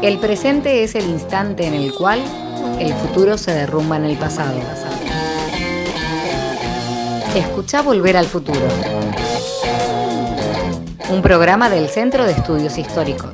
El presente es el instante en el cual el futuro se derrumba en el pasado. Escucha Volver al Futuro. Un programa del Centro de Estudios Históricos.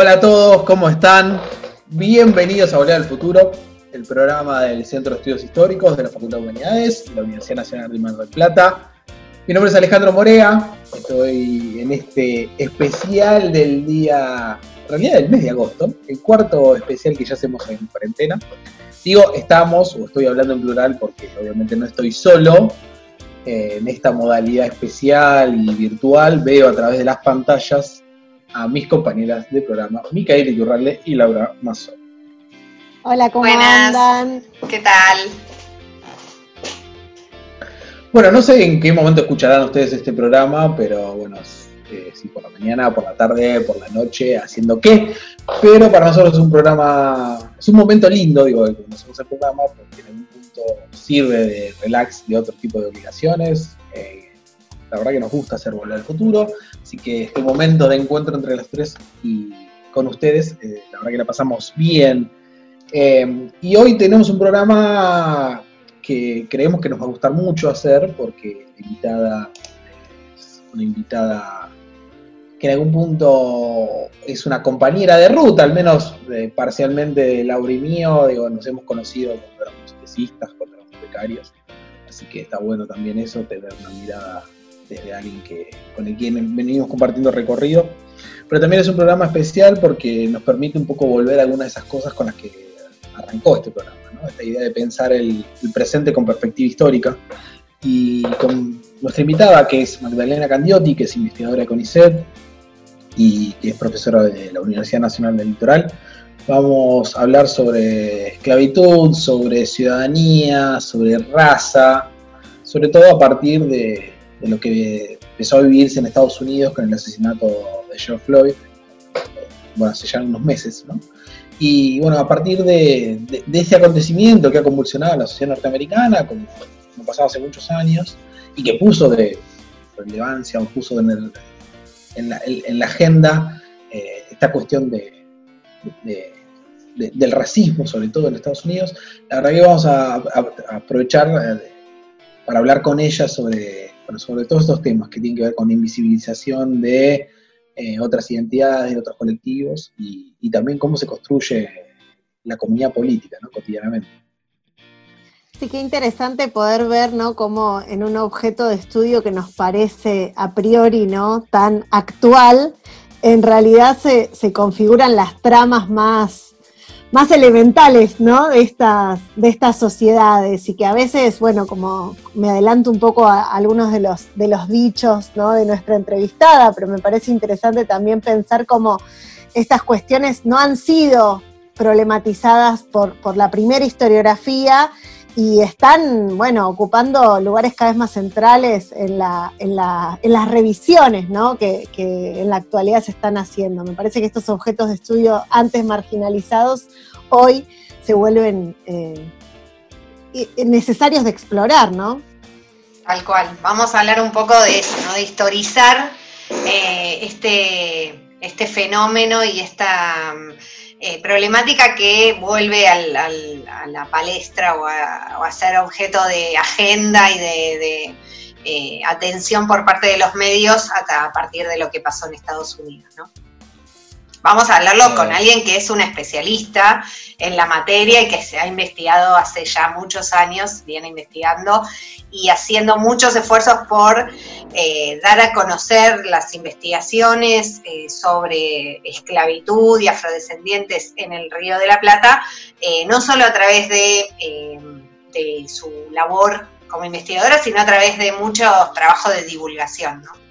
Hola a todos, ¿cómo están? Bienvenidos a Volver al Futuro, el programa del Centro de Estudios Históricos de la Facultad de Humanidades de la Universidad Nacional de Mar del Plata. Mi nombre es Alejandro Morea, estoy en este especial del día, en realidad del mes de agosto, el cuarto especial que ya hacemos en cuarentena. Digo, estamos, o estoy hablando en plural porque obviamente no estoy solo, eh, en esta modalidad especial y virtual, veo a través de las pantallas a mis compañeras de programa, Micaela Iturralde y Laura Mazo. Hola, ¿cómo andan? ¿Qué tal? Bueno, no sé en qué momento escucharán ustedes este programa, pero bueno, eh, si por la mañana, por la tarde, por la noche, haciendo qué. Pero para nosotros es un programa, es un momento lindo, digo, que conocemos el programa, porque en algún punto sirve de relax de otro tipo de obligaciones. Eh, la verdad que nos gusta hacer volver al futuro, así que este momento de encuentro entre las tres y con ustedes, eh, la verdad que la pasamos bien. Eh, y hoy tenemos un programa que creemos que nos va a gustar mucho hacer, porque la invitada es una invitada que en algún punto es una compañera de ruta, al menos eh, parcialmente de Laura y mío, digo, nos hemos conocido cuando éramos tesistas, cuando éramos becarios, así que está bueno también eso, tener una mirada desde alguien que, con el quien venimos compartiendo recorrido. Pero también es un programa especial porque nos permite un poco volver a algunas de esas cosas con las que arrancó este programa, esta idea de pensar el, presente con perspectiva histórica. Y con nuestra invitada, que es Magdalena Candiotti, que es investigadora de CONICET y que es profesora de la Universidad Nacional del Litoral, vamos a hablar sobre esclavitud, sobre ciudadanía, sobre raza, sobre todo a partir de, de lo que empezó a vivirse en Estados Unidos con el asesinato de George Floyd, bueno, hace ya unos meses, ¿no? Y bueno, a partir de, ese acontecimiento que ha convulsionado a la sociedad norteamericana, como, como pasado hace muchos años, y que puso de relevancia o puso en, la, agenda eh, esta cuestión de, del racismo, sobre todo en Estados Unidos. La verdad que vamos a, aprovechar eh, para hablar con ella sobre, sobre todos estos temas que tienen que ver con invisibilización de eh, otras identidades, de otros colectivos y, también cómo se construye la comunidad política cotidianamente. Sí, qué interesante poder ver, ¿no? Cómo en un objeto de estudio que nos parece a priori, ¿no? Tan actual, en realidad se, se configuran las tramas más más elementales, ¿no? De estas, de estas sociedades y que a veces, bueno, como me adelanto un poco a, algunos de los, de los dichos, ¿no? De nuestra entrevistada, pero me parece interesante también pensar cómo estas cuestiones no han sido problematizadas por, por la primera historiografía y están, bueno, ocupando lugares cada vez más centrales en, la, en, la, en las revisiones ¿no? que, que, en la actualidad se están haciendo. Me parece que estos objetos de estudio antes marginalizados hoy se vuelven eh, necesarios de explorar, ¿no? Tal cual. Vamos a hablar un poco de eso, ¿no? De historizar eh, este, este fenómeno y esta eh, problemática que vuelve a la palestra o a, ser objeto de agenda y de, eh, atención por parte de los medios a, partir de lo que pasó en Estados Unidos. ¿no? Vamos a hablarlo con alguien que es un especialista en la materia y que se ha investigado hace ya muchos años, viene investigando y haciendo muchos esfuerzos por eh, dar a conocer las investigaciones eh, sobre esclavitud y afrodescendientes en el Río de la Plata, eh, no solo a través de, de, su labor como investigadora, sino a través de muchos trabajos de divulgación. ¿no?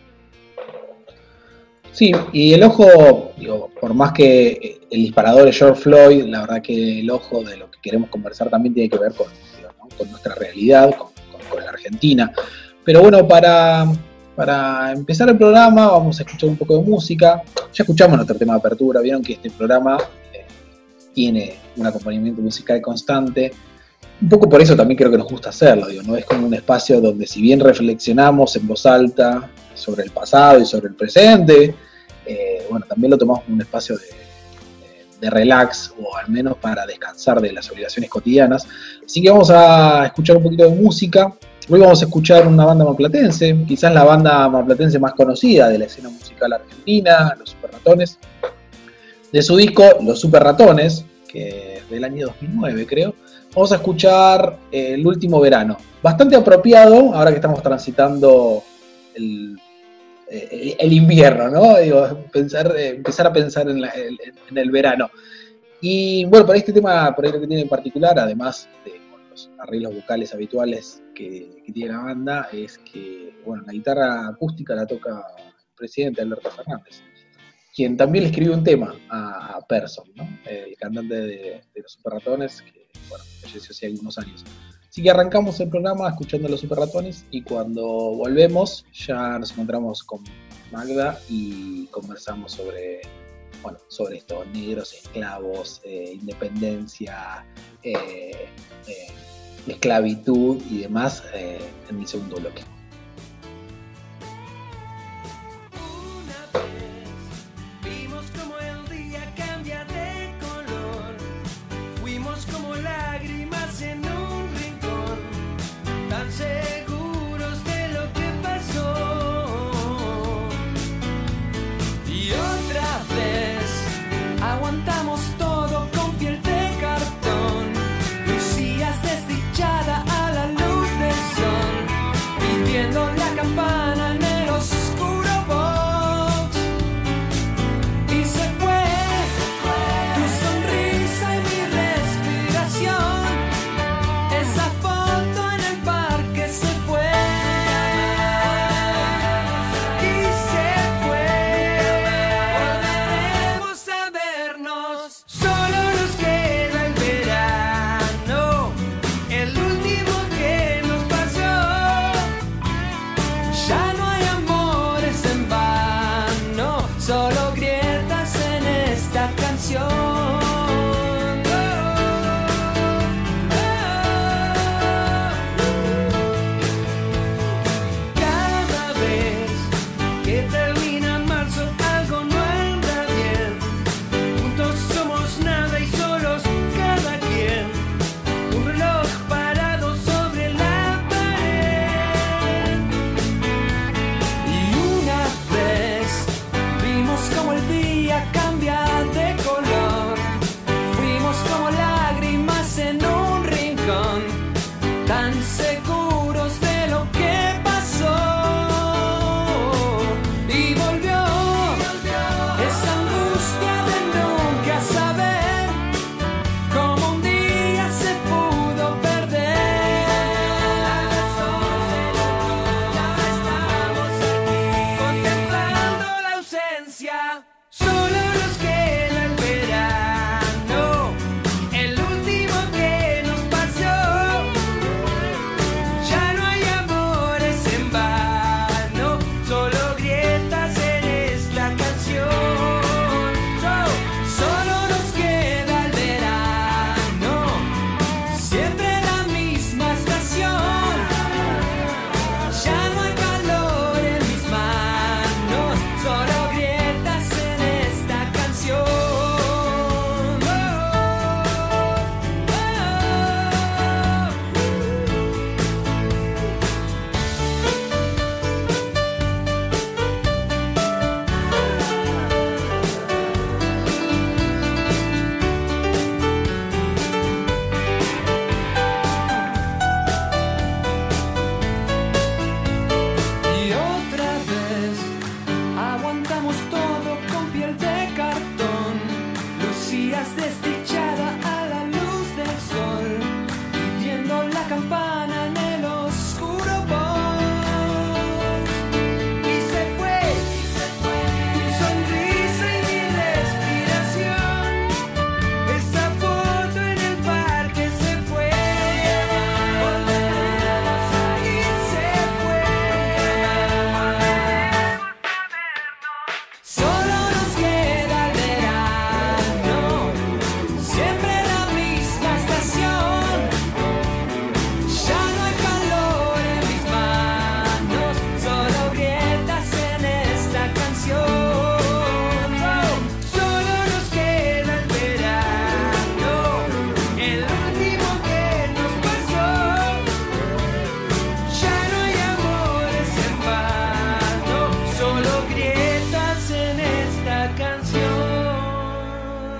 Sí, y el ojo, digo, por más que el disparador es George Floyd, la verdad que el ojo de lo que queremos conversar también tiene que ver con, nuestra realidad, con, la Argentina. Pero bueno, para, para empezar el programa vamos a escuchar un poco de música. Ya escuchamos nuestro tema de apertura, vieron que este programa eh, tiene un acompañamiento musical constante. Un poco por eso también creo que nos gusta hacerlo, digo, ¿no? Es como un espacio donde si bien reflexionamos en voz alta sobre el pasado y sobre el presente, eh, bueno, también lo tomamos como un espacio de, relax o al menos para descansar de las obligaciones cotidianas. Así que vamos a escuchar un poquito de música. Hoy vamos a escuchar una banda maplatense, quizás la banda maplatense más conocida de la escena musical argentina, Los Super Ratones. De su disco Los Super Ratones, que es del año 2009 creo, vamos a escuchar El último verano. Bastante apropiado, ahora que estamos transitando el eh, el invierno, ¿no? Pensar, eh, empezar a pensar en, el verano. Y bueno, por este tema, por ahí lo que tiene en particular, además de los arreglos vocales habituales que, tiene la banda, es que, bueno, la guitarra acústica la toca el presidente Alberto Fernández, quien también le escribió un tema a, Person. El cantante de, Los Super Ratones, que, bueno, falleció hace algunos años. Así que arrancamos el programa escuchando los super ratones y cuando volvemos ya nos encontramos con Magda y conversamos sobre, bueno, sobre esto, negros, esclavos, eh, independencia, eh, eh, esclavitud y demás en el segundo bloque. chances.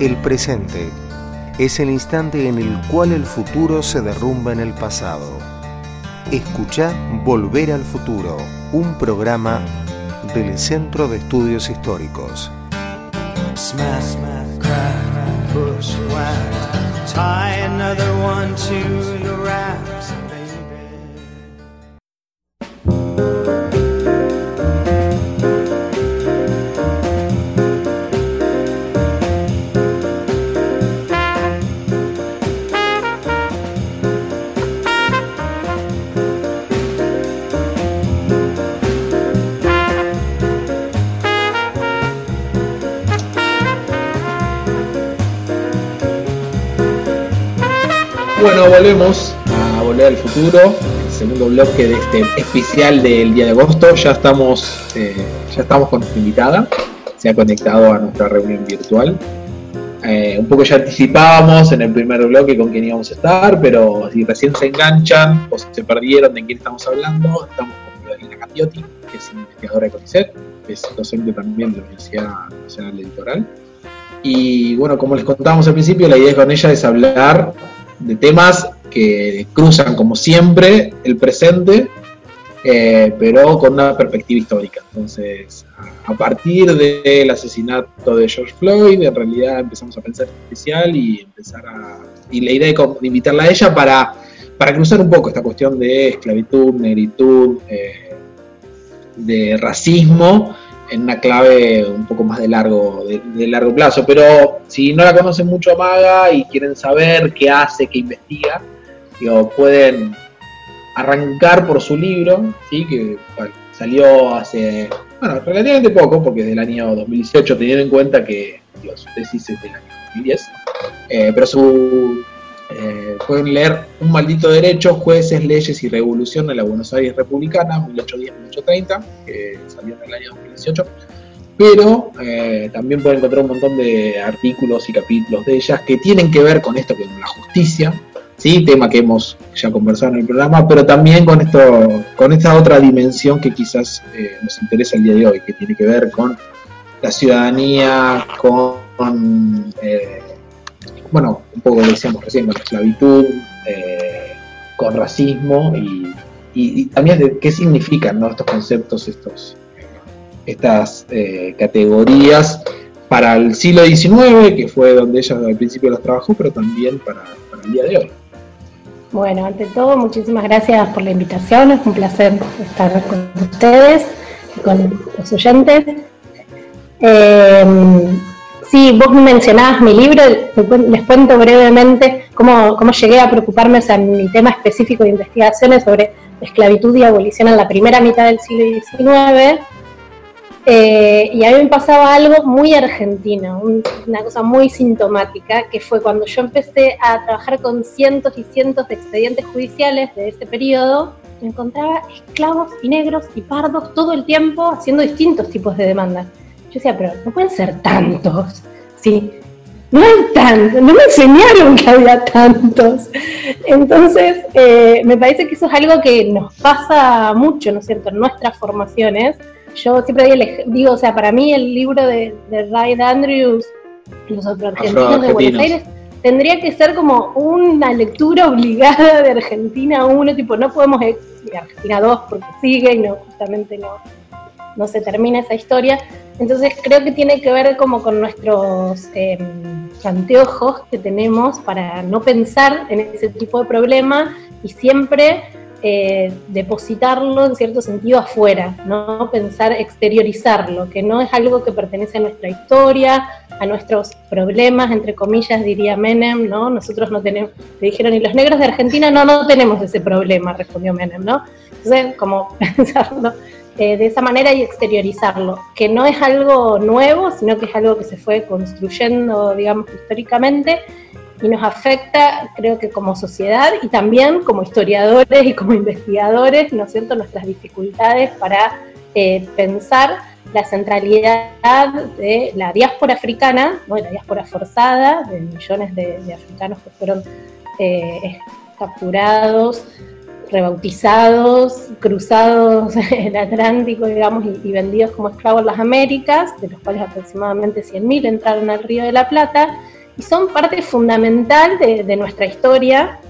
El presente es el instante en el cual el futuro se derrumba en el pasado. Escucha Volver al Futuro, un programa del Centro de Estudios Históricos. Bueno, volvemos a Volver al Futuro, el segundo bloque de este especial del día de agosto. Ya estamos, eh, ya estamos con nuestra invitada, se ha conectado a nuestra reunión virtual. Eh, un poco ya anticipábamos en el primer bloque con quién íbamos a estar, pero si recién se enganchan o se perdieron de quién estamos hablando, estamos con Carolina Capiotti, que es investigadora de CONICET, es docente también de la Universidad Nacional Litoral. Y bueno, como les contábamos al principio, la idea con ella es hablar de temas que cruzan, como siempre, el presente, eh, pero con una perspectiva histórica. Entonces, a, partir del asesinato de George Floyd, en realidad empezamos a pensar especial y empezar a. Y la idea de, invitarla a ella para, para cruzar un poco esta cuestión de esclavitud, negritud, eh, de racismo en una clave un poco más de largo, de, largo plazo. Pero si no la conocen mucho a Maga y quieren saber qué hace, qué investiga, digo, pueden arrancar por su libro, ¿sí? que salió hace, bueno, relativamente poco, porque es del año 2018, teniendo en cuenta que su tesis es del año 2010, eh, pero su eh, pueden leer Un maldito derecho, jueces, leyes y revolución de la Buenos Aires republicana, 1810-1830, que salió en el año 2018. Pero eh, también pueden encontrar un montón de artículos y capítulos de ellas que tienen que ver con esto, con la justicia, ¿sí? tema que hemos ya conversado en el programa, pero también con, esto, con esta otra dimensión que quizás eh, nos interesa el día de hoy, que tiene que ver con la ciudadanía, con bueno, un poco lo decíamos recién, con la esclavitud, eh, con racismo y, también qué significan estos conceptos, estas eh, categorías para el siglo XIX, que fue donde ella al principio las trabajó, pero también para, el día de hoy. Bueno, ante todo, muchísimas gracias por la invitación. Es un placer estar con ustedes y con los oyentes. Eh, Sí, vos mencionabas mi libro, les cuento brevemente cómo, cómo llegué a preocuparme, sea, mi tema específico de investigaciones sobre esclavitud y abolición en la primera mitad del siglo XIX. Eh, y a mí me pasaba algo muy argentino, una cosa muy sintomática, que fue cuando yo empecé a trabajar con cientos y cientos de expedientes judiciales de ese periodo, encontraba esclavos y negros y pardos todo el tiempo haciendo distintos tipos de demandas. Yo decía, pero no pueden ser tantos, ¿sí? No hay tantos, no me enseñaron que había tantos. Entonces, eh, me parece que eso es algo que nos pasa mucho, ¿no es cierto?, en nuestras formaciones. Yo siempre digo, o sea, para mí el libro de, de Ray Andrews, Los Argentinos de Buenos Aires, tendría que ser como una lectura obligada de Argentina 1, tipo, no podemos ir a Argentina 2 porque sigue y no, justamente no, no se termina esa historia. Entonces creo que tiene que ver como con nuestros em, anteojos que tenemos para no pensar en ese tipo de problema y siempre eh, depositarlo en cierto sentido afuera, no pensar exteriorizarlo, que no es algo que pertenece a nuestra historia, a nuestros problemas, entre comillas, diría Menem, ¿no? Nosotros no tenemos, le dijeron, y los negros de Argentina no, no tenemos ese problema, respondió Menem, ¿no? Entonces, como pensarlo eh, de esa manera y exteriorizarlo, que no es algo nuevo, sino que es algo que se fue construyendo, digamos, históricamente y nos afecta, creo que como sociedad y también como historiadores y como investigadores, ¿no es nuestras dificultades para eh, pensar la centralidad de la diáspora africana, ¿no? la diáspora forzada de millones de, africanos que fueron eh, capturados, rebautizados, cruzados el Atlántico, digamos, y, vendidos como esclavos en las Américas, de los cuales aproximadamente 100.000 entraron al Río de la Plata, y son parte fundamental de, nuestra historia.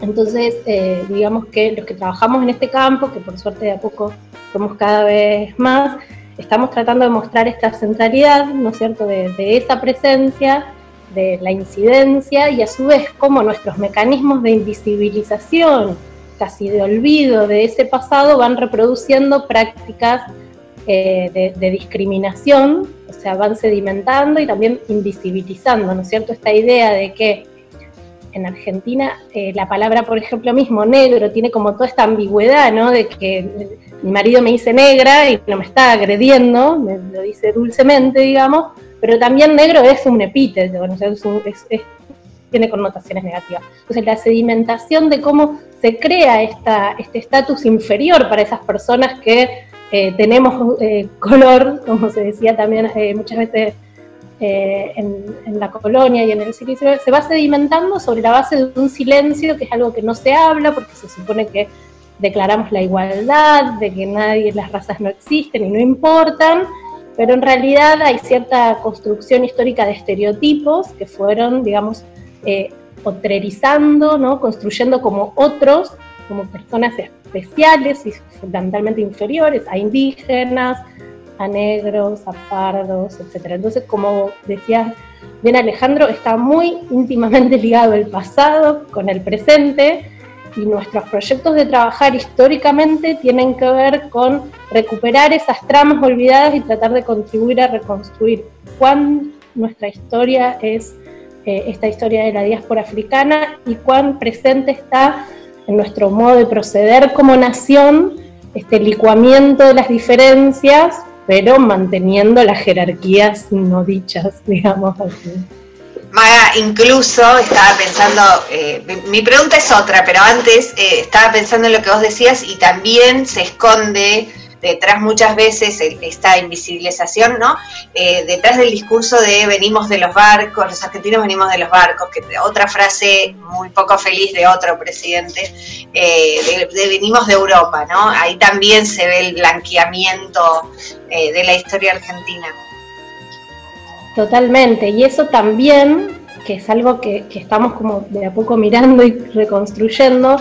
Entonces, eh, digamos que los que trabajamos en este campo, que por suerte de a poco somos cada vez más, estamos tratando de mostrar esta centralidad, ¿no es cierto?, de, de esa presencia, de la incidencia y a su vez cómo nuestros mecanismos de invisibilización casi de olvido de ese pasado van reproduciendo prácticas eh, de, discriminación, o sea, van sedimentando y también invisibilizando, ¿no es cierto? Esta idea de que en Argentina eh, la palabra, por ejemplo, mismo negro tiene como toda esta ambigüedad, ¿no? De que mi marido me dice negra y no me está agrediendo, me lo dice dulcemente, digamos, pero también negro es un epíteto, ¿no? es, tiene connotaciones negativas. Entonces, la sedimentación de cómo se crea esta, este estatus inferior para esas personas que eh, tenemos eh, color, como se decía también eh, muchas veces en, la colonia y en el siglo se va sedimentando sobre la base de un silencio que es algo que no se habla porque se supone que declaramos la igualdad, de que nadie, las razas no existen y no importan, pero en realidad hay cierta construcción histórica de estereotipos que fueron, digamos, eh, otrerizando, ¿no? construyendo como otros, como personas especiales y fundamentalmente inferiores a indígenas, a negros, a pardos, etc. Entonces, como decía bien Alejandro, está muy íntimamente ligado el pasado con el presente y nuestros proyectos de trabajar históricamente tienen que ver con recuperar esas tramas olvidadas y tratar de contribuir a reconstruir cuán nuestra historia es eh, esta historia de la diáspora africana y cuán presente está en nuestro modo de proceder como nación este licuamiento de las diferencias, pero manteniendo las jerarquías no dichas, digamos así. Maga, incluso estaba pensando, eh, mi pregunta es otra, pero antes eh, estaba pensando en lo que vos decías y también se esconde detrás muchas veces esta invisibilización, ¿no? Eh, detrás del discurso de venimos de los barcos, los argentinos venimos de los barcos, que otra frase muy poco feliz de otro presidente, eh, de, venimos de Europa, ¿no? Ahí también se ve el blanqueamiento eh, de la historia argentina. Totalmente, y eso también que es algo que, estamos como de a poco mirando y reconstruyendo,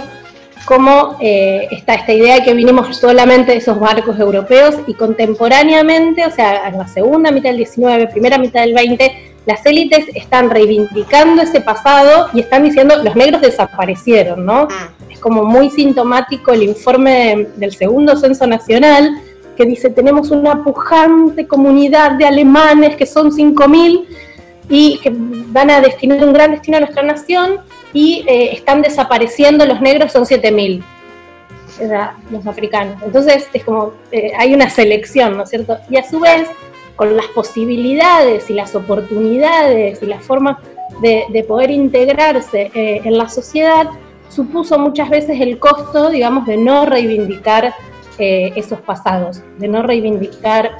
cómo eh, está esta idea de que vinimos solamente de esos barcos europeos y contemporáneamente, o sea, en la segunda mitad del 19, primera mitad del 20, las élites están reivindicando ese pasado y están diciendo los negros desaparecieron, ¿no? Ah. Es como muy sintomático el informe del segundo censo nacional que dice tenemos una pujante comunidad de alemanes que son 5.000 y que van a destinar un gran destino a nuestra nación y eh, están desapareciendo los negros, son 7.000 los africanos. Entonces es como, eh, hay una selección, ¿no es cierto? Y a su vez, con las posibilidades y las oportunidades y las formas de, poder integrarse eh, en la sociedad, supuso muchas veces el costo, digamos, de no reivindicar esos pasados, de no reivindicar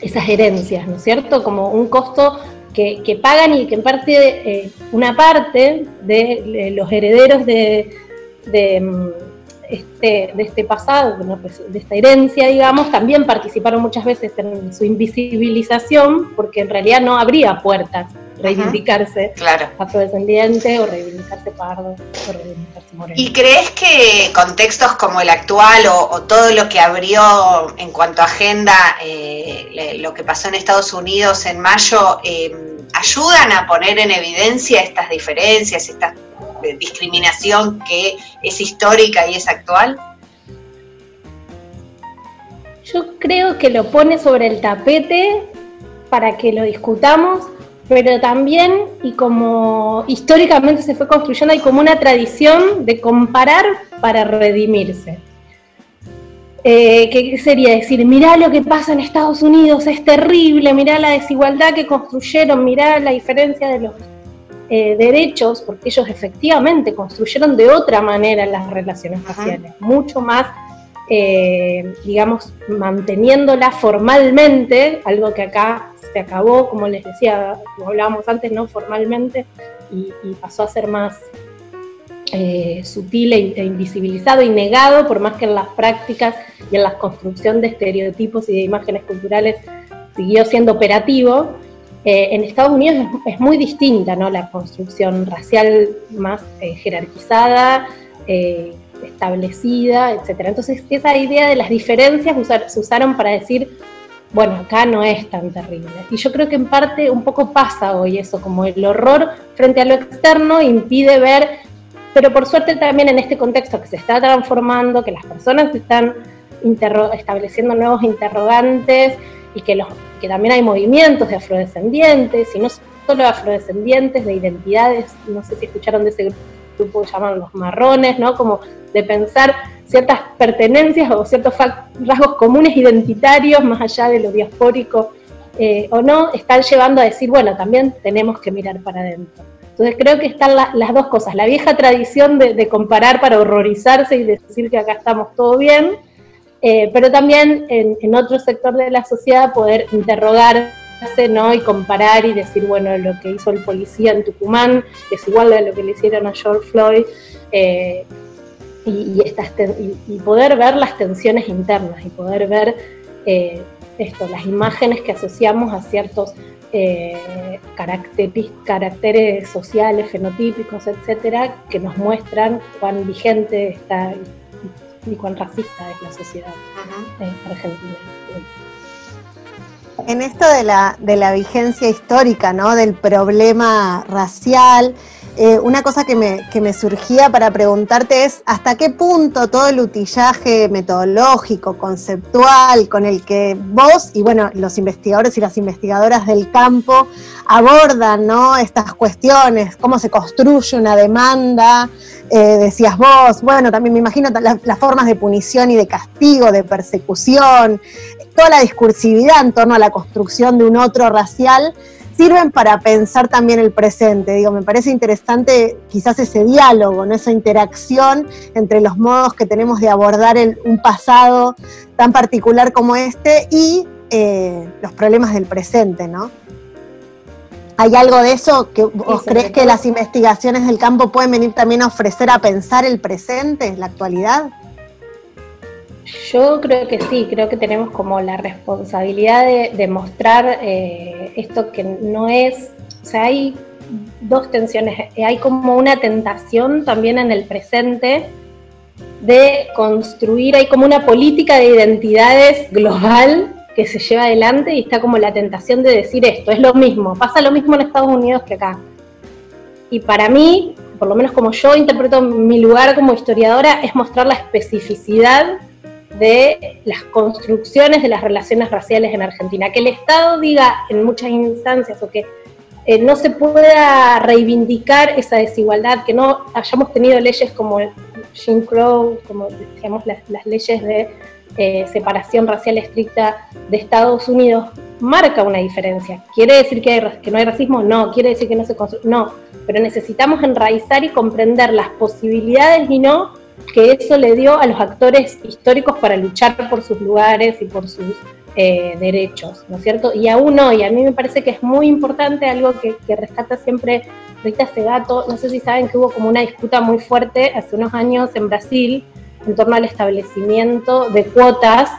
esas herencias, ¿no es cierto? Como un costo que, pagan y que en parte, eh, una parte de, los herederos de, mm, este, de este pasado, pues, de esta herencia, digamos, también participaron muchas veces en su invisibilización, porque en realidad no habría puertas reivindicarse afrodescendiente o reivindicarse pardo o reivindicarse moreno. ¿Y crees que contextos como el actual o, todo lo que abrió en cuanto a agenda eh, lo que pasó en Estados Unidos en mayo eh, ayudan a poner en evidencia estas diferencias, esta eh, discriminación que es histórica y es actual? Yo creo que lo pone sobre el tapete para que lo discutamos pero también, y como históricamente se fue construyendo, hay como una tradición de comparar para redimirse. Eh, ¿Qué sería decir, mirá lo que pasa en Estados Unidos, es terrible, mirá la desigualdad que construyeron, mirá la diferencia de los eh, derechos, porque ellos efectivamente construyeron de otra manera las relaciones raciales, mucho más eh, digamos, manteniéndola formalmente, algo que acá se acabó, como les decía, como hablábamos antes, no formalmente, y, pasó a ser más eh, sutil e, e, invisibilizado y negado, por más que en las prácticas y en la construcción de estereotipos y de imágenes culturales siguió siendo operativo. Eh, en Estados Unidos es, muy distinta ¿no? la construcción racial más jerarquizada, establecida, etcétera. Entonces, esa idea de las diferencias se usaron para decir, bueno, acá no es tan terrible. Y yo creo que en parte un poco pasa hoy eso, como el horror frente a lo externo impide ver, pero por suerte también en este contexto que se está transformando, que las personas están estableciendo nuevos interrogantes y que, los, que también hay movimientos de afrodescendientes, y no solo afrodescendientes, de identidades, no sé si escucharon de ese grupo que llaman los marrones, ¿no? Como de pensar ciertas pertenencias o ciertos rasgos comunes identitarios, más allá de lo diaspórico eh, o no, están llevando a decir, bueno, también tenemos que mirar para adentro. Entonces creo que están las dos cosas, la vieja tradición de, comparar para horrorizarse y decir que acá estamos todo bien, eh, pero también en, otro sector de la sociedad poder interrogar ¿no? y comparar y decir, bueno, lo que hizo el policía en Tucumán es igual a lo que le hicieron a George Floyd, eh, y, poder ver las tensiones internas y poder ver eh, esto, las imágenes que asociamos a ciertos caracteres sociales, fenotípicos, etcétera, que nos muestran cuán vigente está y, cuán racista es la sociedad argentina en esto de la, de la vigencia histórica, ¿no? Del problema racial, eh, una cosa que me, que me, surgía para preguntarte es hasta qué punto todo el utillaje metodológico, conceptual, con el que vos y bueno, los investigadores y las investigadoras del campo abordan ¿no? estas cuestiones, cómo se construye una demanda, eh, decías vos, bueno, también me imagino las formas de punición y de castigo, de persecución, toda la discursividad en torno a la construcción de un otro racial sirven para pensar también el presente. Digo, me parece interesante quizás ese diálogo, ¿no? esa interacción entre los modos que tenemos de abordar un pasado tan particular como este y eh, los problemas del presente, ¿no? ¿Hay algo de eso que vos crees que las investigaciones del campo pueden venir también a ofrecer a pensar el presente, la actualidad? Yo creo que sí, creo que tenemos como la responsabilidad de, mostrar eh, esto que no es O sea, hay dos tensiones. Hay como una tentación también en el presente de construir, hay como una política de identidades global que se lleva adelante y está como la tentación de decir esto, es lo mismo, pasa lo mismo en Estados Unidos que acá. Y para mí, por lo menos como yo interpreto mi lugar como historiadora, es mostrar la especificidad de las construcciones de las relaciones raciales en Argentina. Que el Estado diga en muchas instancias o que eh, no se pueda reivindicar esa desigualdad, que no hayamos tenido leyes como Jim Crow, como digamos las, leyes de eh, separación racial estricta de Estados Unidos, marca una diferencia. ¿Quiere decir que, que no hay racismo? No. ¿Quiere decir que no se construye? No. Pero necesitamos enraizar y comprender las posibilidades y no que eso le dio a los actores históricos para luchar por sus lugares y por sus eh, derechos, ¿no es cierto? Y aún hoy, a mí me parece que es muy importante algo que, rescata siempre Rita Segato, no sé si saben que hubo como una disputa muy fuerte hace unos años en Brasil en torno al establecimiento de cuotas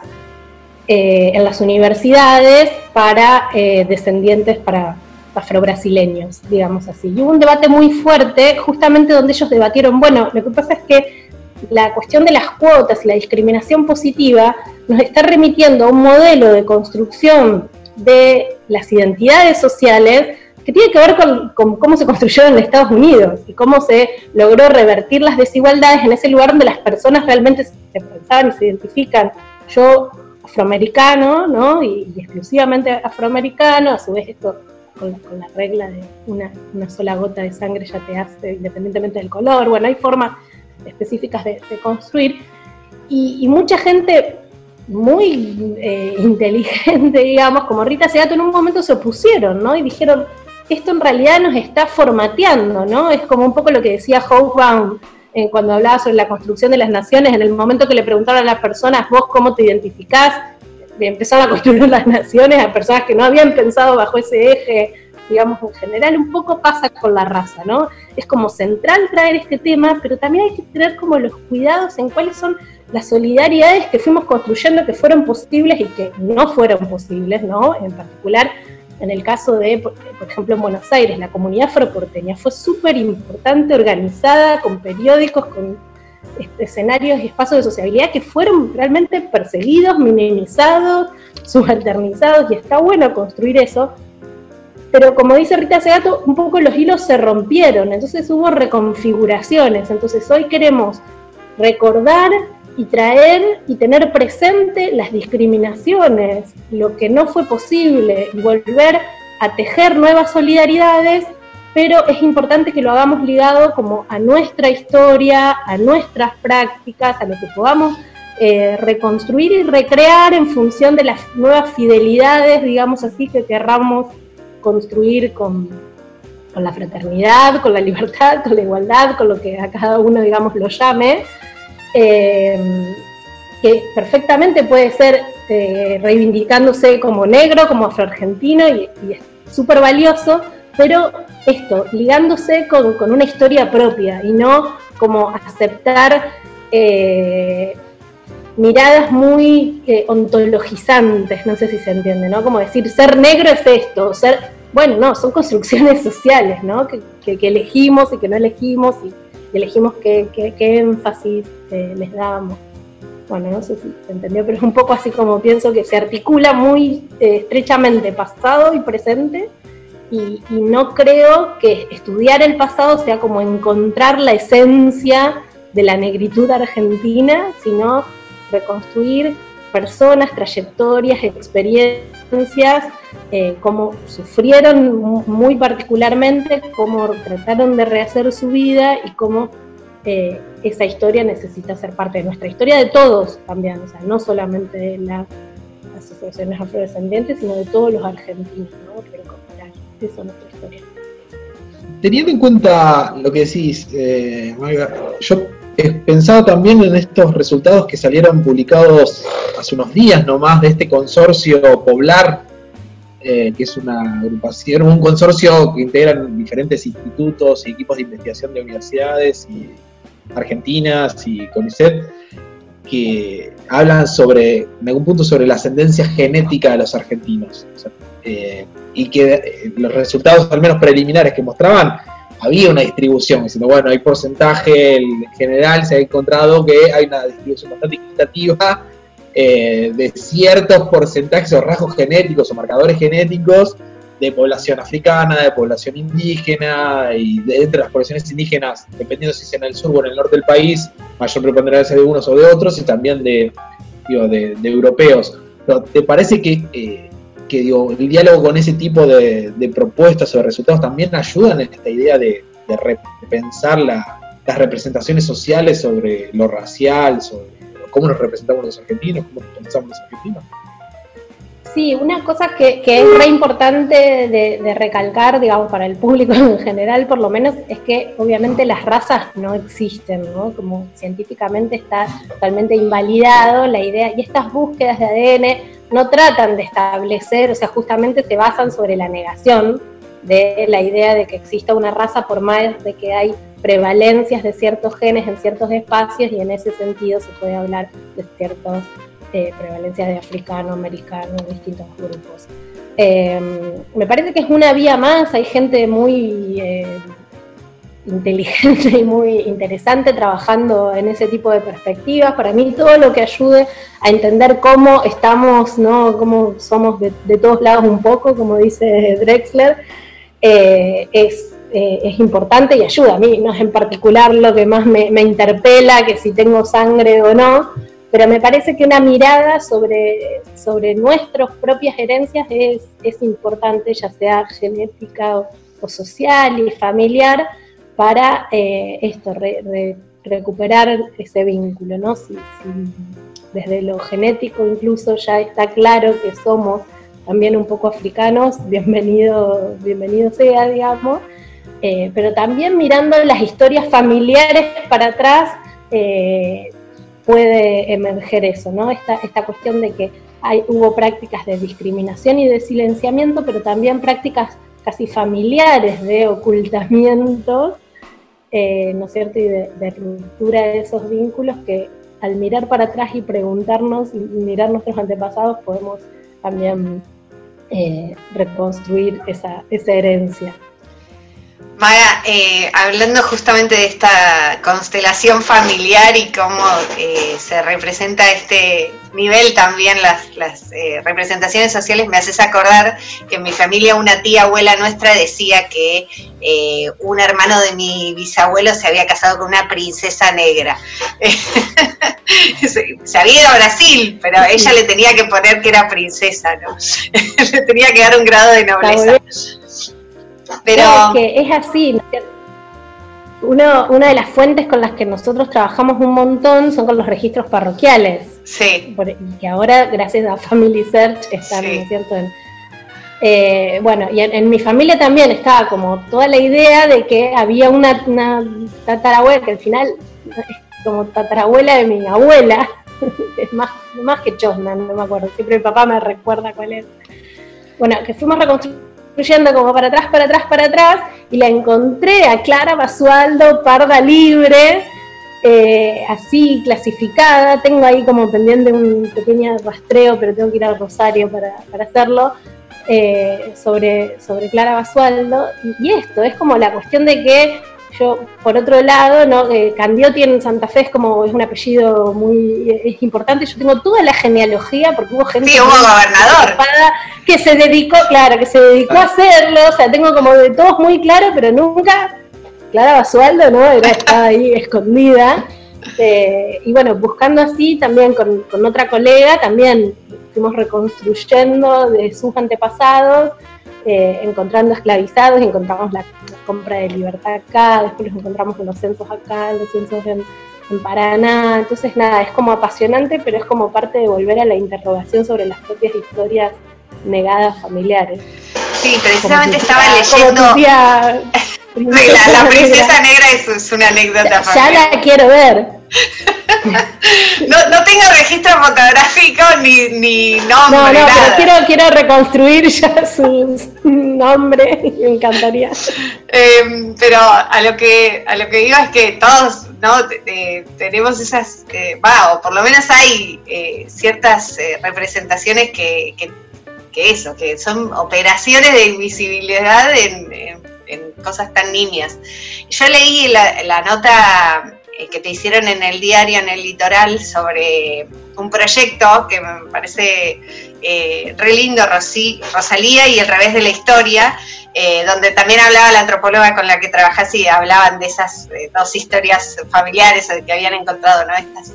eh, en las universidades para eh, descendientes, para afrobrasileños, digamos así. Y hubo un debate muy fuerte justamente donde ellos debatieron, bueno, lo que pasa es que la cuestión de las cuotas y la discriminación positiva nos está remitiendo a un modelo de construcción de las identidades sociales que tiene que ver con, cómo se construyeron en Estados Unidos y cómo se logró revertir las desigualdades en ese lugar donde las personas realmente se pensaban y se identifican. Yo, afroamericano, ¿no? Y, exclusivamente afroamericano, a su vez esto con, la regla de una, una, sola gota de sangre ya te hace, independientemente del color. Bueno, hay formas específicas de, construir. Y, mucha gente muy eh, inteligente, digamos, como Rita Segato, en un momento se opusieron, ¿no? Y dijeron, esto en realidad nos está formateando, ¿no? Es como un poco lo que decía Hobsbawm eh, cuando hablaba sobre la construcción de las naciones, en el momento que le preguntaron a las personas, vos cómo te identificás, empezaron a construir las naciones a personas que no habían pensado bajo ese eje digamos, en general, un poco pasa con la raza, ¿no? Es como central traer este tema, pero también hay que tener como los cuidados en cuáles son las solidaridades que fuimos construyendo que fueron posibles y que no fueron posibles, ¿no? En particular, en el caso de, por, ejemplo, en Buenos Aires, la comunidad afroporteña fue súper importante, organizada, con periódicos, con escenarios y espacios de sociabilidad que fueron realmente perseguidos, minimizados, subalternizados, y está bueno construir eso, pero como dice Rita Segato, un poco los hilos se rompieron, entonces hubo reconfiguraciones, entonces hoy queremos recordar y traer y tener presente las discriminaciones, lo que no fue posible y volver a tejer nuevas solidaridades, pero es importante que lo hagamos ligado como a nuestra historia, a nuestras prácticas, a lo que podamos eh, reconstruir y recrear en función de las nuevas fidelidades, digamos así, que querramos construir con, la fraternidad, con la libertad, con la igualdad, con lo que a cada uno, digamos, lo llame, eh, que perfectamente puede ser eh, reivindicándose como negro, como afroargentino, y, es súper valioso, pero esto, ligándose con, una historia propia y no como aceptar eh, miradas muy ontologizantes, no sé si se entiende, ¿no? Como decir, ser negro es esto, ser bueno, no, son construcciones sociales, ¿no? Que, elegimos y que no elegimos y, elegimos qué, énfasis eh, les damos. Bueno, no sé si se entendió, pero es un poco así como pienso que se articula muy eh, estrechamente pasado y presente y, no creo que estudiar el pasado sea como encontrar la esencia de la negritud argentina, sino reconstruir personas, trayectorias, experiencias, eh, cómo sufrieron muy particularmente, cómo trataron de rehacer su vida y cómo eh, esa historia necesita ser parte de nuestra historia, de todos también, o sea, no solamente de las asociaciones afrodescendientes, sino de todos los argentinos, ¿no? Recuperar eso nuestra historia. Teniendo en cuenta lo que decís, eh, yo he pensado también en estos resultados que salieron publicados hace unos días nomás de este consorcio Poblar, eh, que es una agrupación, un consorcio que integran diferentes institutos y equipos de investigación de universidades y argentinas y CONICET, que hablan sobre, en algún punto, sobre la ascendencia genética de los argentinos. eh, y que eh, los resultados, al menos preliminares que mostraban, había una distribución, diciendo, bueno, hay porcentaje en general, se ha encontrado que hay una distribución bastante equitativa eh, de ciertos porcentajes o rasgos genéticos o marcadores genéticos de población africana, de población indígena y de entre las poblaciones indígenas, dependiendo si es en el sur o en el norte del país, mayor preponderancia de unos o de otros y también de, de, europeos. ¿Te parece que, eh, que digo, el diálogo con ese tipo de, propuestas o de resultados también ayudan en esta idea de, repensar las representaciones sociales sobre lo racial, sobre cómo nos representamos los argentinos, cómo nos pensamos los argentinos? Sí, una cosa que, es re importante de, recalcar, digamos, para el público en general, por lo menos, es que obviamente las razas no existen, ¿no? Como científicamente está totalmente invalidado la idea, y estas búsquedas de ADN no tratan de establecer, o sea, justamente se basan sobre la negación de la idea de que exista una raza por más de que hay prevalencias de ciertos genes en ciertos espacios y en ese sentido se puede hablar de ciertos eh, prevalencias de africano, americano, distintos grupos. Eh, me parece que es una vía más, hay gente muy eh, inteligente y muy interesante trabajando en ese tipo de perspectivas. Para mí todo lo que ayude a entender cómo estamos, ¿no? cómo somos de, todos lados un poco, como dice Drexler, es es importante y ayuda. A mí no es en particular lo que más me, me, interpela, que si tengo sangre o no, pero me parece que una mirada sobre, sobre nuestras propias herencias es, es importante, ya sea genética o, social y familiar, para eh, esto, recuperar ese vínculo, ¿no? Desde lo genético incluso ya está claro que somos también un poco africanos, bienvenido, bienvenido sea, digamos, eh, pero también mirando las historias familiares para atrás, eh, puede emerger eso, ¿no? Esta, esta cuestión de que hay, hubo prácticas de discriminación y de silenciamiento, pero también prácticas casi familiares de ocultamiento, eh, ¿no es cierto? Y de, ruptura de esos vínculos que al mirar para atrás y preguntarnos y mirar nuestros antepasados podemos también eh, reconstruir esa, esa herencia. Maga, eh, hablando justamente de esta constelación familiar y cómo eh, se representa este nivel también las, eh, representaciones sociales, me haces acordar que en mi familia una tía abuela nuestra decía que un hermano de mi bisabuelo se había casado con una princesa negra. se, había ido a Brasil, pero ella le tenía que poner que era princesa, ¿no? le tenía que dar un grado de nobleza. Pero es que es así. una de las fuentes con las que nosotros trabajamos un montón son con los registros parroquiales. Sí. y que ahora, gracias a Family Search, están, cierto? Eh, bueno, y en, mi familia también estaba como toda la idea de que había una, tatarabuela, que al final es como tatarabuela de mi abuela, es más, más que Chosna, no me acuerdo, siempre mi papá me recuerda cuál es. Bueno, que fuimos reconstruyendo yendo como para atrás, para atrás, para atrás, y la encontré a Clara Basualdo, parda libre, eh, así clasificada. Tengo ahí como pendiente un pequeño rastreo, pero tengo que ir a Rosario para, hacerlo, eh, sobre, sobre Clara Basualdo. Y esto, es como la cuestión de que yo, por otro lado, ¿no? Eh, Candiotti en Santa Fe es como es un apellido muy es importante. Yo tengo toda la genealogía porque hubo gente que se dedicó, claro, que se dedicó a hacerlo. O sea, tengo como de todos muy claro, pero nunca Clara Basualdo, ¿no? Era, estaba ahí escondida. Eh, y bueno, buscando así también con, con otra colega, también fuimos reconstruyendo de sus antepasados eh, encontrando esclavizados, encontramos la, compra de libertad acá, después los encontramos en los censos acá, en los censos en, Paraná. Entonces, nada, es como apasionante, pero es como parte de volver a la interrogación sobre las propias historias negadas familiares. Sí, precisamente estaba leyendo. La, princesa negra es, una anécdota familiar. Ya la quiero ver. no, no tengo registro fotográfico ni, ni nombre. No, no, pero quiero, quiero reconstruir ya su, nombre, me encantaría. Em, pero a lo que a lo que digo es que todos no tenemos esas, eh, va, o por lo menos hay eh, ciertas eh, representaciones que, eso, que son operaciones de invisibilidad en, cosas tan nimias. Yo leí la, nota eh, que te hicieron en el diario, en el litoral, sobre un proyecto que me parece eh, re lindo, Rosalía y el revés de la historia, eh, donde también hablaba la antropóloga con la que trabajas y hablaban de esas dos historias familiares que habían encontrado, ¿no? Estas,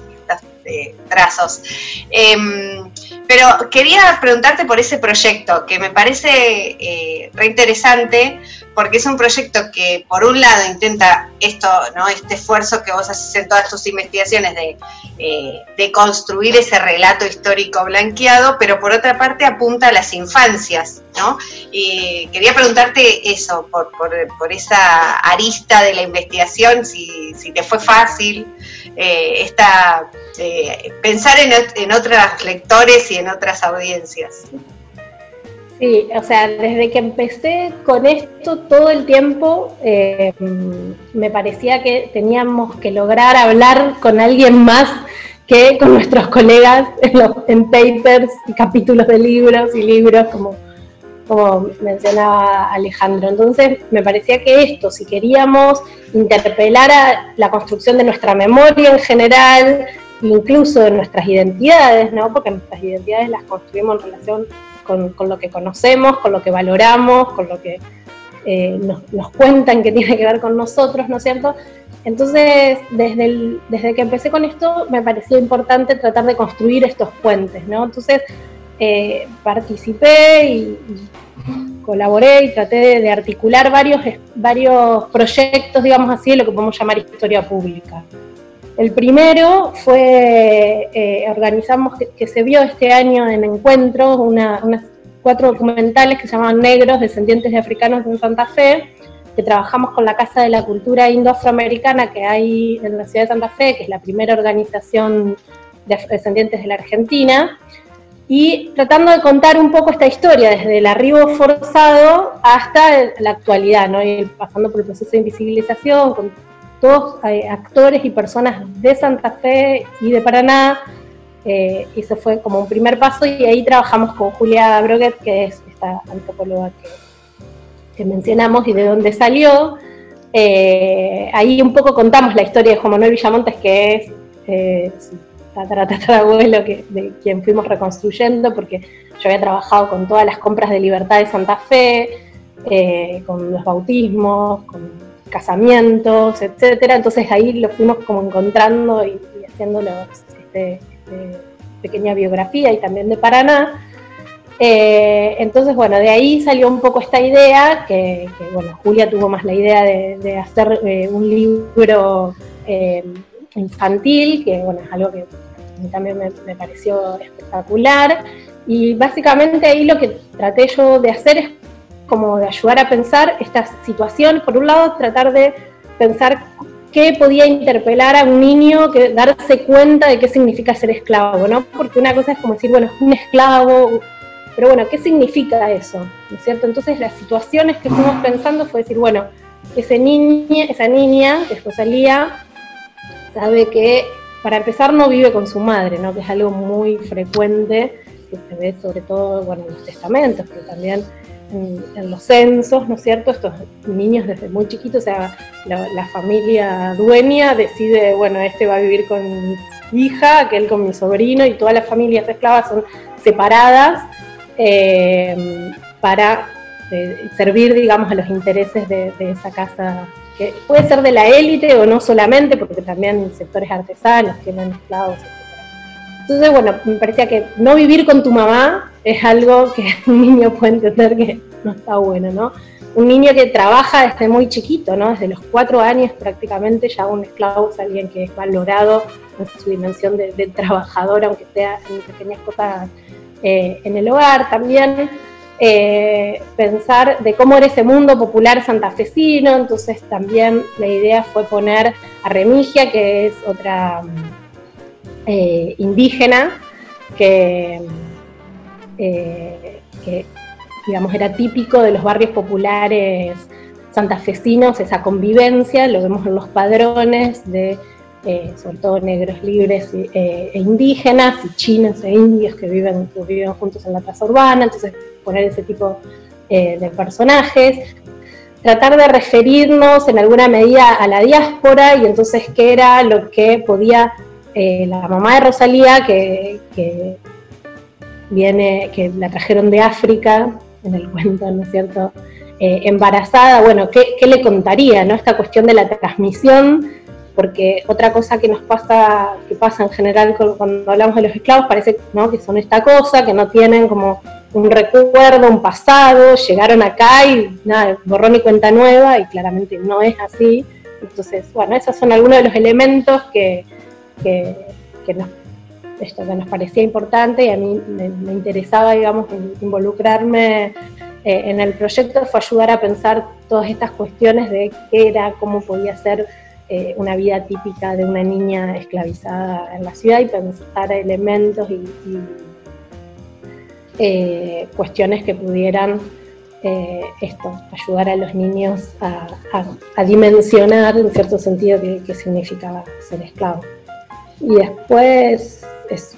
trazos. Em, pero quería preguntarte por ese proyecto, que me parece eh, reinteresante, porque es un proyecto que por un lado intenta esto, ¿no? Este esfuerzo que vos haces en todas tus investigaciones de, eh, construir ese relato histórico blanqueado, pero por otra parte apunta a las infancias, ¿no? Y quería preguntarte eso, por, esa arista de la investigación, si, si te fue fácil, eh, esta, eh, pensar en, en otros lectores y en otras audiencias. Sí, o sea, desde que empecé con esto todo el tiempo eh, me parecía que teníamos que lograr hablar con alguien más que con nuestros colegas en, papers y capítulos de libros y libros como como mencionaba Alejandro. Entonces, me parecía que esto, si queríamos interpelar a la construcción de nuestra memoria en general, incluso de nuestras identidades, ¿no? porque nuestras identidades las construimos en relación con, lo que conocemos, con lo que valoramos, con lo que eh, nos, cuentan que tiene que ver con nosotros, ¿no es cierto? Entonces, desde, desde que empecé con esto, me pareció importante tratar de construir estos puentes, ¿no? Entonces, eh, participé y, colaboré y traté de, articular varios, varios proyectos, digamos así, de lo que podemos llamar historia pública. El primero fue, eh, organizamos, que, se vio este año en encuentros, unas cuatro documentales que se llaman Negros, Descendientes de Africanos en Santa Fe, que trabajamos con la Casa de la Cultura Indo-Afroamericana que hay en la ciudad de Santa Fe, que es la primera organización de descendientes de la Argentina, y tratando de contar un poco esta historia desde el arribo forzado hasta la actualidad, ¿no? y pasando por el proceso de invisibilización todos eh, actores y personas de Santa Fe y de Paraná. Eh, eso fue como un primer paso y ahí trabajamos con Julia Broguet, que es esta antropóloga que, mencionamos y de dónde salió. Eh, ahí un poco contamos la historia de Juan Manuel Villamontes, que es tatarabuelo que, de quien fuimos reconstruyendo, porque yo había trabajado con todas las compras de libertad de Santa Fe, eh, con los bautismos, con casamientos, etcétera. Entonces ahí lo fuimos como encontrando y, haciendo este, este, pequeña biografía y también de Paraná. Eh, entonces, bueno, de ahí salió un poco esta idea, que, bueno, Julia tuvo más la idea de, hacer eh, un libro infantil, que bueno, es algo que también me, pareció espectacular. Y básicamente ahí lo que traté yo de hacer es como de ayudar a pensar esta situación. Por un lado, tratar de pensar qué podía interpelar a un niño, que darse cuenta de qué significa ser esclavo, ¿no? Porque una cosa es como decir, bueno, es un esclavo, pero bueno, ¿qué significa eso? ¿No es cierto? Entonces las situaciones que fuimos pensando fue decir, bueno, ese niña, esa niña, que es Rosalía, sabe que para empezar no vive con su madre, ¿no? que es algo muy frecuente, que se ve sobre todo bueno, en los testamentos, pero también en, los censos, ¿no es cierto? Estos niños desde muy chiquitos, o sea, la, familia dueña decide, bueno, este va a vivir con mi hija, aquel con mi sobrino, y todas las familias esclavas son separadas eh, para eh, servir, digamos, a los intereses de esa casa puede ser de la élite o no solamente, porque también sectores artesanos tienen esclavos. Entonces, bueno, me parecía que no vivir con tu mamá es algo que un niño puede entender que no está bueno, ¿no? Un niño que trabaja desde muy chiquito, ¿no? Desde los cuatro años prácticamente ya un esclavo es alguien que es valorado en su dimensión de, trabajador, aunque sea en pequeñas cosas eh, en el hogar. También eh, pensar de cómo era ese mundo popular santafesino, entonces también la idea fue poner a Remigia, que es otra eh, indígena, que, eh, que, digamos era típico de los barrios populares santafesinos, esa convivencia, lo vemos en los padrones de eh, sobre todo negros libres e indígenas, y chinos e indios que viven, que viven juntos en la plaza urbana, entonces poner ese tipo de personajes, tratar de referirnos en alguna medida a la diáspora y entonces qué era lo que podía la mamá de Rosalía, que, viene, que la trajeron de África, en el cuento, ¿no es cierto? Eh, embarazada, bueno, ¿qué, le contaría, ¿no? Esta cuestión de la transmisión, porque otra cosa que nos pasa, que pasa en general cuando hablamos de los esclavos, parece ¿no? que son esta cosa, que no tienen como un recuerdo, un pasado, llegaron acá y nada, borrón y cuenta nueva, y claramente no es así. Entonces, bueno, esos son algunos de los elementos que, que, nos, esto, nos parecía importante y a mí me, interesaba, digamos, involucrarme eh, en el proyecto fue ayudar a pensar todas estas cuestiones de qué era, cómo podía ser eh, una vida típica de una niña esclavizada en la ciudad y pensar elementos y, eh, cuestiones que pudieran esto, ayudar a los niños a, dimensionar en cierto sentido qué, significaba ser esclavo. Y después, eso.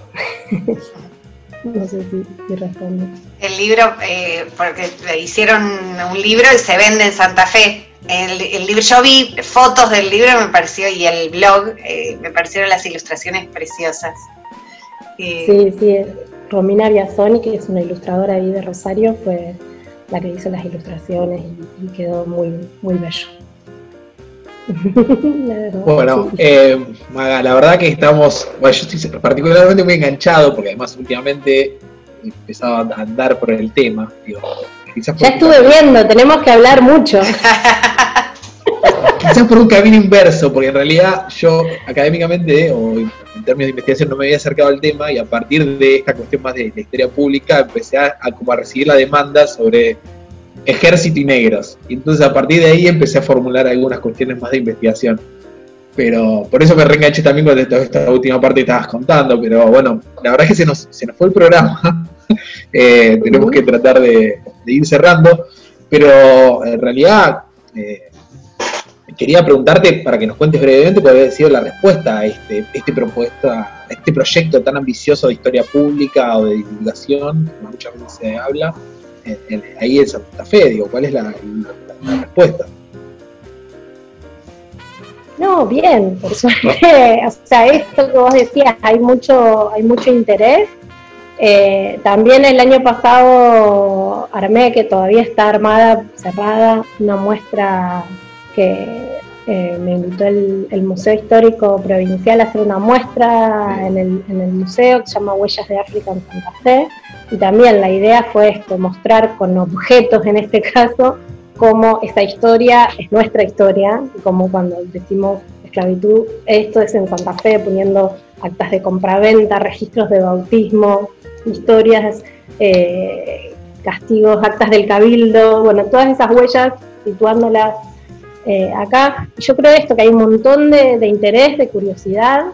no sé si, si respondo el libro, eh, porque le hicieron un libro y se vende en Santa Fe. El, libro, yo vi fotos del libro me pareció y el blog eh, me parecieron las ilustraciones preciosas. Eh, sí, sí, Romina Biasoni, que es una ilustradora ahí de Rosario, fue la que hizo las ilustraciones y, quedó muy, muy bello. Bueno, Maga, la verdad que estamos, bueno, yo estoy particularmente muy enganchado porque además últimamente empezaba a andar por el tema. ya estuve viendo, tenemos que hablar mucho. quizás por un camino inverso, porque en realidad yo académicamente o en términos de investigación no me había acercado al tema y a partir de esta cuestión más de la historia pública empecé a, como a recibir la demanda sobre ejército y negros. Y entonces a partir de ahí empecé a formular algunas cuestiones más de investigación. Pero por eso me reenganché también con esta, última parte que estabas contando. Pero bueno, la verdad es que se nos, se nos fue el programa. Eh, tenemos que tratar de, ir cerrando. Pero en realidad eh, quería preguntarte para que nos cuentes brevemente cuál había sido la respuesta a este, este, propuesta, este proyecto tan ambicioso de historia pública o de divulgación, como muchas veces se habla, ahí en Santa Fe. Digo, ¿cuál es la respuesta? No, bien, por suerte, o sea, esto que vos decías, hay mucho, hay mucho interés. Eh, también el año pasado armé, que todavía está armada, cerrada, una muestra que eh, me invitó el, Museo Histórico Provincial a hacer una muestra en el, en el, museo que se llama Huellas de África en Santa Fe. Y también la idea fue esto, mostrar con objetos en este caso cómo esta historia es nuestra historia, como cuando decimos esclavitud, esto es en Santa Fe, poniendo actas de compraventa, registros de bautismo, historias, eh, castigos, actas del cabildo, bueno, todas esas huellas situándolas eh, acá. Yo creo esto, que hay un montón de interés, de curiosidad,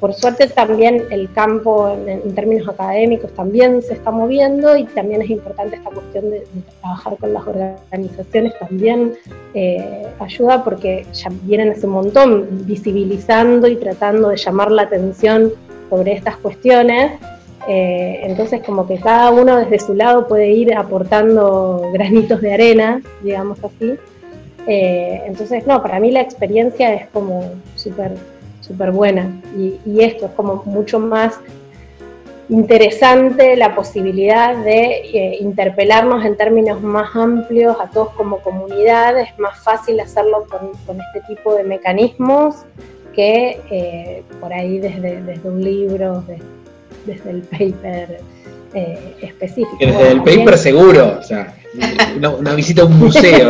por suerte también el campo en, términos académicos también se está moviendo y también es importante esta cuestión de, trabajar con las organizaciones también eh, ayuda porque ya vienen hace un montón visibilizando y tratando de llamar la atención sobre estas cuestiones. Eh, entonces como que cada uno desde su lado puede ir aportando granitos de arena, digamos así. Eh, entonces, no, para mí la experiencia es como súper súper buena. Y, esto es como mucho más interesante la posibilidad de eh, interpelarnos en términos más amplios a todos como comunidad. Es más fácil hacerlo con, este tipo de mecanismos que eh, por ahí desde, desde un libro, desde el paper eh, específico. Desde el paper seguro, o sea, una, visita a un museo,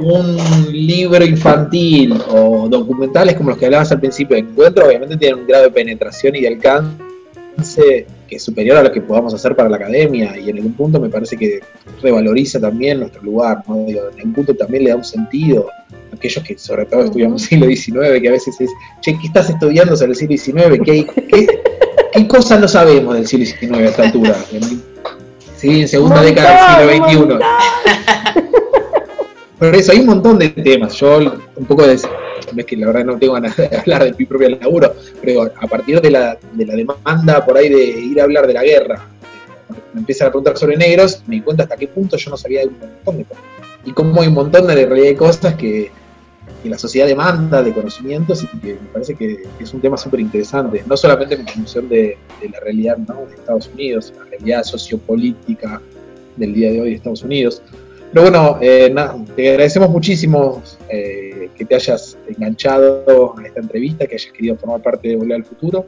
un libro infantil o documentales como los que hablabas al principio de encuentro, obviamente tienen un grado de penetración y de alcance que es superior a lo que podamos hacer para la academia y en algún punto me parece que revaloriza también nuestro lugar, ¿no? en algún punto también le da un sentido a aquellos que sobre todo estudiamos siglo XIX, que a veces es, che, ¿qué estás estudiando sobre el siglo XIX? ¿Qué, qué, qué cosas no sabemos del siglo XIX a esta altura? Sí, en segunda década del siglo XXI. Por eso hay un montón de temas. Yo un poco no es que la verdad no tengo ganas de hablar de mi propio laburo, pero a partir de la, de la demanda por ahí de ir a hablar de la guerra, me empiezan a preguntar sobre negros, me di cuenta hasta qué punto yo no sabía de un montón de cosas. Y cómo hay un montón de realidad de cosas que, que la sociedad demanda de conocimientos y que me parece que es un tema súper interesante, no solamente en función de, de la realidad ¿no? de Estados Unidos, la realidad sociopolítica del día de hoy de Estados Unidos. Pero bueno, eh, te agradecemos muchísimo eh, que te hayas enganchado a esta entrevista, que hayas querido formar parte de Volver al Futuro.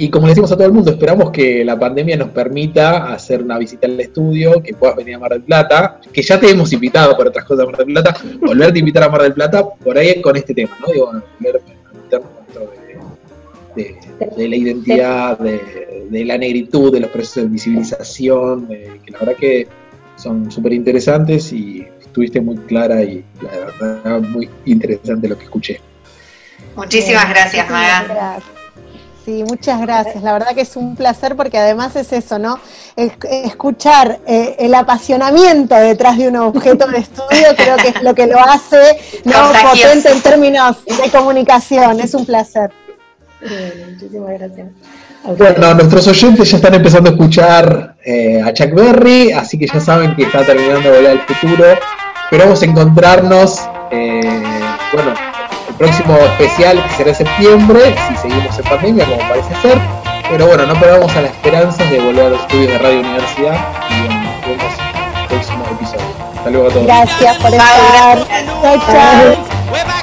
Y como le decimos a todo el mundo, esperamos que la pandemia nos permita hacer una visita al estudio, que puedas venir a Mar del Plata, que ya te hemos invitado por otras cosas a Mar del Plata, volverte a invitar a Mar del Plata por ahí con este tema, ¿no? Digo, volver a meternos dentro de, de, de la identidad, de, de, la negritud, de los procesos de visibilización, de, que la verdad que son súper interesantes y estuviste muy clara y la verdad muy interesante lo que escuché. Muchísimas gracias, Maga. Gracias. Sí, muchas gracias. La verdad que es un placer porque además es eso, ¿no? Escuchar eh, el apasionamiento detrás de un objeto de estudio creo que es lo que lo hace ¿no? potente en términos de comunicación. Es un placer. Bien, muchísimas gracias. Bueno, nuestros oyentes ya están empezando a escuchar eh, a Chuck Berry, así que ya saben que está terminando de volar al futuro. Esperamos encontrarnos, eh, bueno, próximo especial que será en septiembre, si seguimos en pandemia, como parece ser. Pero bueno, no perdamos a la esperanza de volver a los estudios de Radio Universidad y bueno, nos vemos en el próximo episodio. Hasta luego a todos. Gracias por estar. Chao, chao. Way